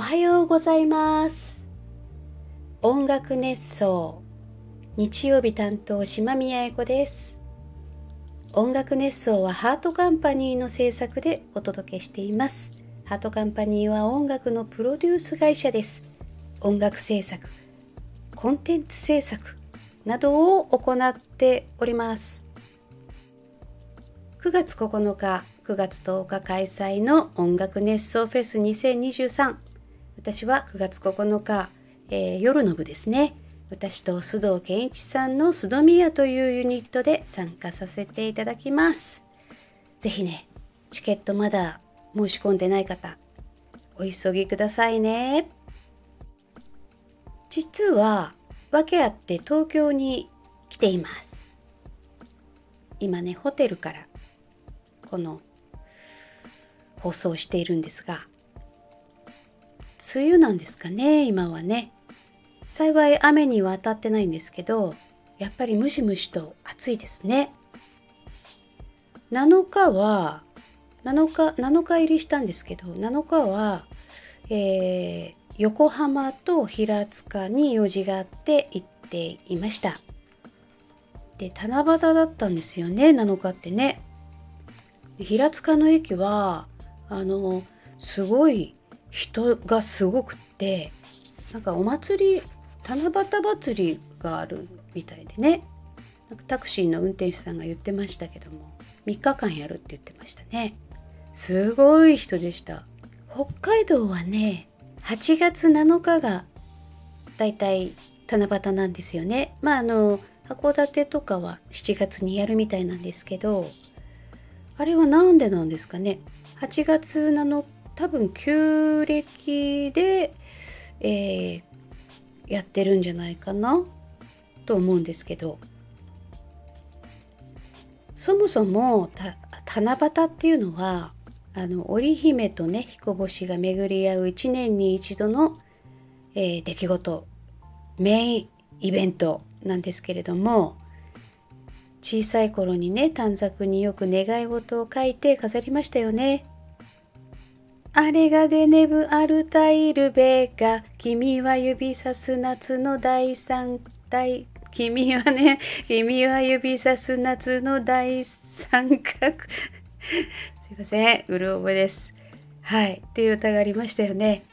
おはようございます。音楽熱奏日曜日担当島宮英子です。音楽熱奏はハートカンパニーの制作でお届けしています。ハートカンパニーは音楽のプロデュース会社です。音楽制作コンテンツ制作などを行っております。9月9日9月10日開催の音楽熱奏フェス2023私は9月9日、えー、夜の部ですね。私と須藤健一さんの須藤宮というユニットで参加させていただきます。ぜひねチケットまだ申し込んでない方お急ぎくださいね。実は訳あって東京に来ています。今ねホテルからこの放送しているんですが梅雨なんですかね今はね。幸い雨には当たってないんですけどやっぱりムシムシと暑いですね。7日は7日7日入りしたんですけど7日は、えー、横浜と平塚に用事があって行っていました。で七夕だったんですよね7日ってね。平塚の駅はあのすごい人がすごくってなんかお祭り七夕祭りがあるみたいでね。なんかタクシーの運転手さんが言ってましたけども3日間やるって言ってましたね。すごい人でした。北海道はね8月7日がだいたい七夕なんですよね。まああの函館とかは7月にやるみたいなんですけどあれは何でなんですかね。8月7多分旧暦で、えー、やってるんじゃないかなと思うんですけどそもそも七夕っていうのはあの織姫とね彦星が巡り合う1年に一度の、えー、出来事メインイベントなんですけれども小さい頃にね短冊によく願い事を書いて飾りましたよね。あれがデネブアルタイルベガ君は指さす夏の第三大君はね君は指さす夏の大三角。すいませんうる覚えです。はいっていう歌がありましたよね、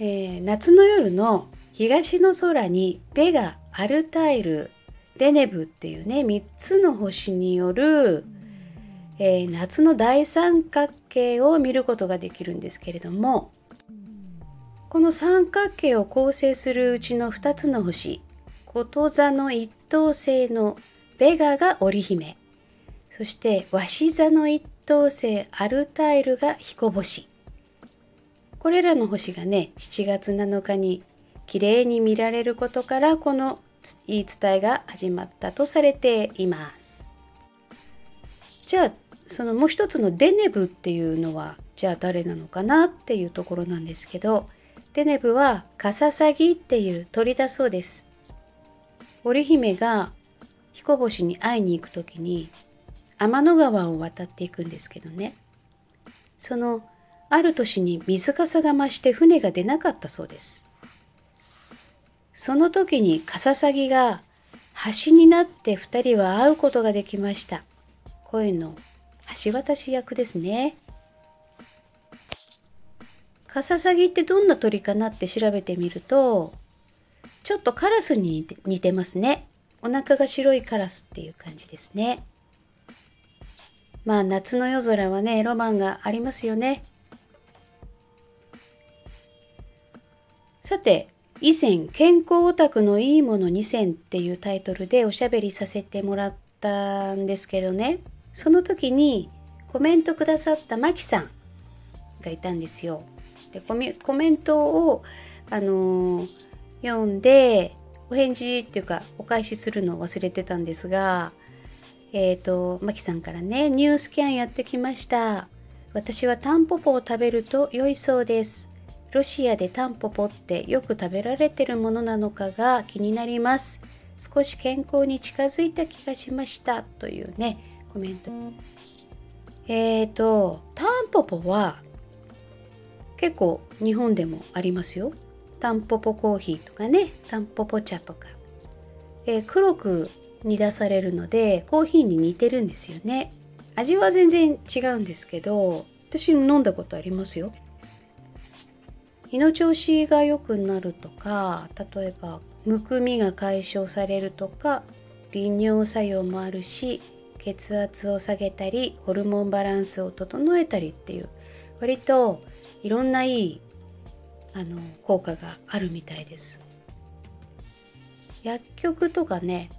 えー、夏の夜の東の空にベガアルタイルデネブっていうね3つの星による、えー、夏の大三角形を見ることができるんですけれどもこの三角形を構成するうちの2つの星こと座の一等星のベガが織姫そして鷲座の一等星アルタイルが彦星。これらの星がね7月7日に綺麗に見られることからこの言い伝えが始まったとされています。じゃあそのもう一つのデネブっていうのはじゃあ誰なのかなっていうところなんですけどデネブはカササギっていう鳥だそうです。織姫が彦星に会いに行く時に天の川を渡っていくんですけどね。そのある年に水かさが増して船が出なかったそうです。その時にカササギが橋になって2人は会うことができました。声の橋渡し役ですね。カササギってどんな鳥かなって調べてみるとちょっとカラスに似てますね。お腹が白いカラスっていう感じですね。まあ夏の夜空はねロマンがありますよね。さて以前健康オタクのいいもの2選っていうタイトルでおしゃべりさせてもらったんですけどね。その時にコメントくださったマキさんがいたんですよ。でコメントを、あのー、読んでお返事っていうかお返しするのを忘れてたんですがえっ、ー、とマキさんからねニュースキャンやってきました。私はタンポポを食べると良いそうです。ロシアでタンポポってよく食べられてるものなのかが気になります。少し健康に近づいた気がしました。というねコメント。えっ、ー、とタンポポは結構日本でもありますよ。タンポポコーヒーとかねタンポポ茶とか、えー、黒く煮出されるのでコーヒーに似てるんですよね。味は全然違うんですけど私飲んだことありますよ。胃の調子が良くなるとか例えばむくみが解消されるとか利尿作用もあるし血圧を下げたりホルモンバランスを整えたりっていう割といろんないいあの効果があるみたいです。薬局とかね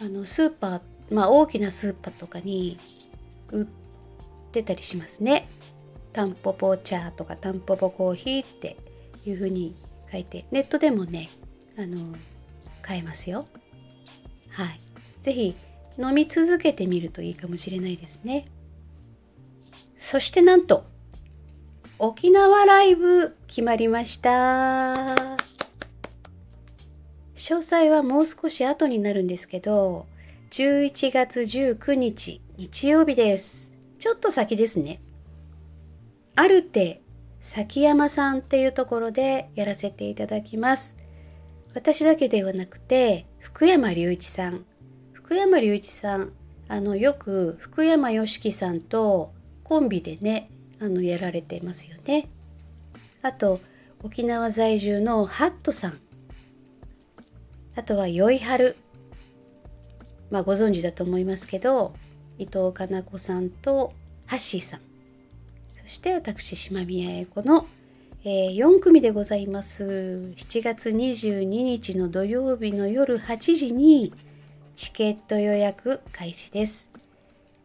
あのスーパーまあ大きなスーパーとかに売ってたりしますね。タンポポ茶とかタンポポコーヒーっていう風に書いてネットでもねあの買えますよ。はい。是非飲み続けてみるといいかもしれないですね。そしてなんと沖縄ライブ決まりました。詳細はもう少し後になるんですけど11月19日日曜日です。ちょっと先ですね。ある手崎山さんっていうところでやらせていただきます。私だけではなくて福山隆一さん。福山隆一さんあのよく福山よしきさんとコンビでねあのやられてますよね。あと沖縄在住のハットさん。あとはよいはるまあご存知だと思いますけど伊藤かな子さんとハッシーさん。そして私島宮英子の、えー、4組でございます。7月22日の土曜日の夜8時にチケット予約開始です。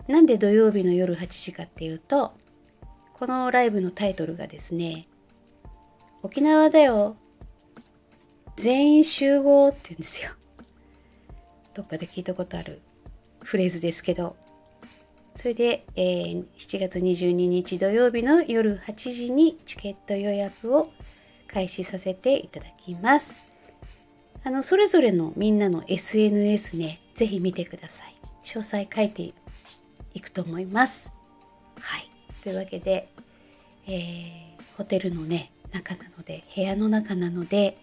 なんで土曜日の夜8時かっていうと、このライブのタイトルがですね、沖縄だよ。全員集合って言うんですよ。どっかで聞いたことあるフレーズですけど。それで、えー、7月22日土曜日の夜8時にチケット予約を開始させていただきます。あの、それぞれのみんなの SNS ね、ぜひ見てください。詳細書いていくと思います。はい。というわけで、えー、ホテルのね、中なので、部屋の中なので、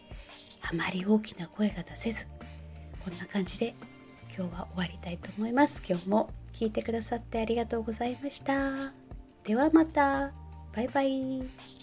あまり大きな声が出せず、こんな感じで今日は終わりたいと思います。今日も聞いてくださってありがとうございました。ではまた。バイバイ。